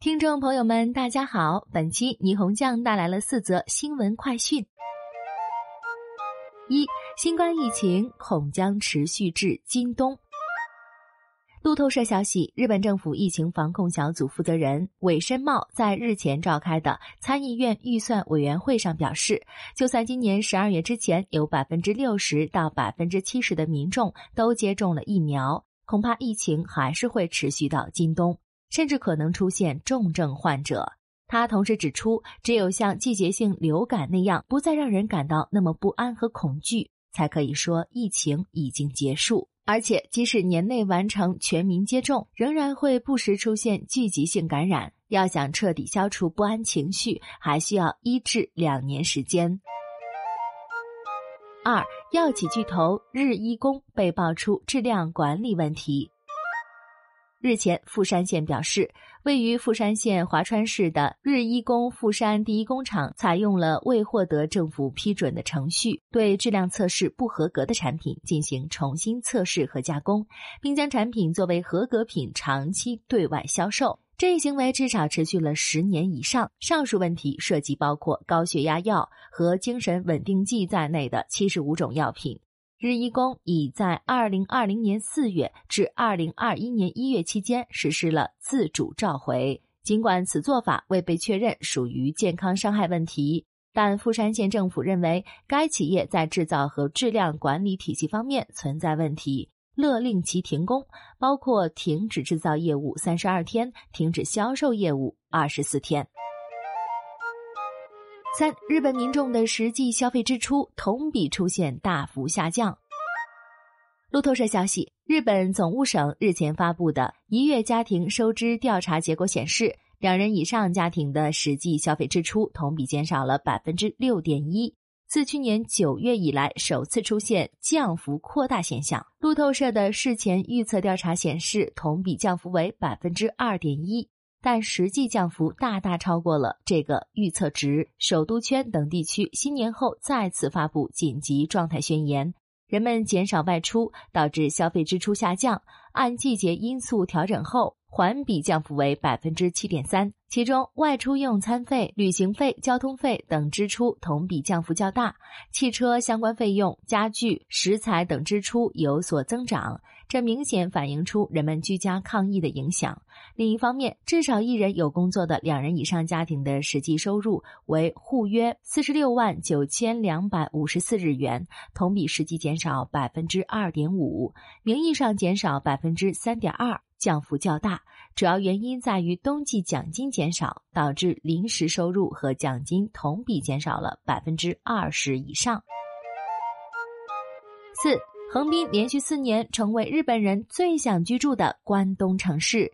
听众朋友们，大家好！本期霓虹酱带来了四则新闻快讯。一、新冠疫情恐将持续至今冬。路透社消息，日本政府疫情防控小组负责人尾申茂在日前召开的参议院预算委员会上表示，就算今年十二月之前有百分之六十到百分之七十的民众都接种了疫苗，恐怕疫情还是会持续到今冬。甚至可能出现重症患者。他同时指出，只有像季节性流感那样不再让人感到那么不安和恐惧，才可以说疫情已经结束。而且，即使年内完成全民接种，仍然会不时出现聚集性感染。要想彻底消除不安情绪，还需要一至两年时间。二，药企巨头日医工被爆出质量管理问题。日前，富山县表示，位于富山县华川市的日一工富山第一工厂采用了未获得政府批准的程序，对质量测试不合格的产品进行重新测试和加工，并将产品作为合格品长期对外销售。这一行为至少持续了十年以上。上述问题涉及包括高血压药和精神稳定剂在内的七十五种药品。日一工已在二零二零年四月至二零二一年一月期间实施了自主召回。尽管此做法未被确认属于健康伤害问题，但富山县政府认为该企业在制造和质量管理体系方面存在问题，勒令其停工，包括停止制造业务三十二天，停止销售业务二十四天。三、日本民众的实际消费支出同比出现大幅下降。路透社消息，日本总务省日前发布的一月家庭收支调查结果显示，两人以上家庭的实际消费支出同比减少了百分之六点一，自去年九月以来首次出现降幅扩大现象。路透社的事前预测调查显示，同比降幅为百分之二点一。但实际降幅大大超过了这个预测值。首都圈等地区新年后再次发布紧急状态宣言，人们减少外出，导致消费支出下降。按季节因素调整后，环比降幅为百分之七点三。其中，外出用餐费、旅行费、交通费等支出同比降幅较大，汽车相关费用、家具、食材等支出有所增长。这明显反映出人们居家抗疫的影响。另一方面，至少一人有工作的两人以上家庭的实际收入为户约四十六万九千两百五十四日元，同比实际减少百分之二点五，名义上减少百分之三点二，降幅较大。主要原因在于冬季奖金减少，导致临时收入和奖金同比减少了百分之二十以上。四。横滨连续四年成为日本人最想居住的关东城市。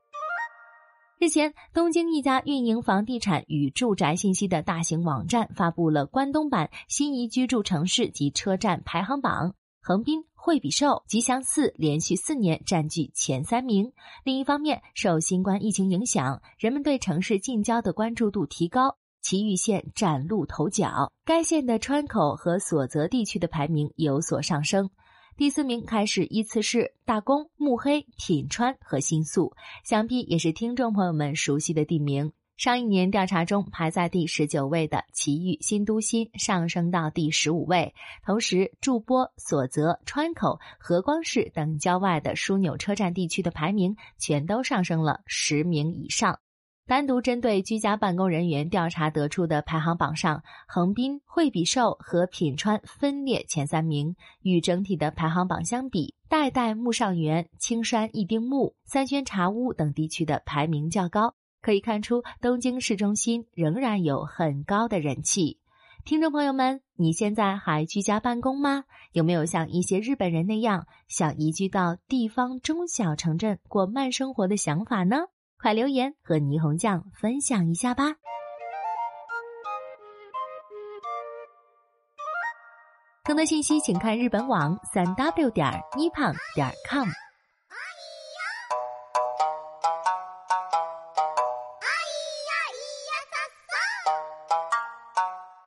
日前，东京一家运营房地产与住宅信息的大型网站发布了关东版心仪居住城市及车站排行榜，横滨、惠比寿、吉祥寺连续四年占据前三名。另一方面，受新冠疫情影响，人们对城市近郊的关注度提高，埼玉县崭露头角，该县的川口和所泽地区的排名有所上升。第四名开始依次是大宫、目黑、品川和新宿，想必也是听众朋友们熟悉的地名。上一年调查中排在第十九位的埼玉、新都心上升到第十五位，同时筑波、所泽、川口、和光市等郊外的枢纽车站地区的排名全都上升了十名以上。单独针对居家办公人员调查得出的排行榜上，横滨、惠比寿和品川分列前三名。与整体的排行榜相比，代代木上园、青山一丁目、三轩茶屋等地区的排名较高。可以看出，东京市中心仍然有很高的人气。听众朋友们，你现在还居家办公吗？有没有像一些日本人那样想移居到地方中小城镇过慢生活的想法呢？快留言和霓虹酱分享一下吧！更多信息请看日本网三 w 点儿 nippon 点 com。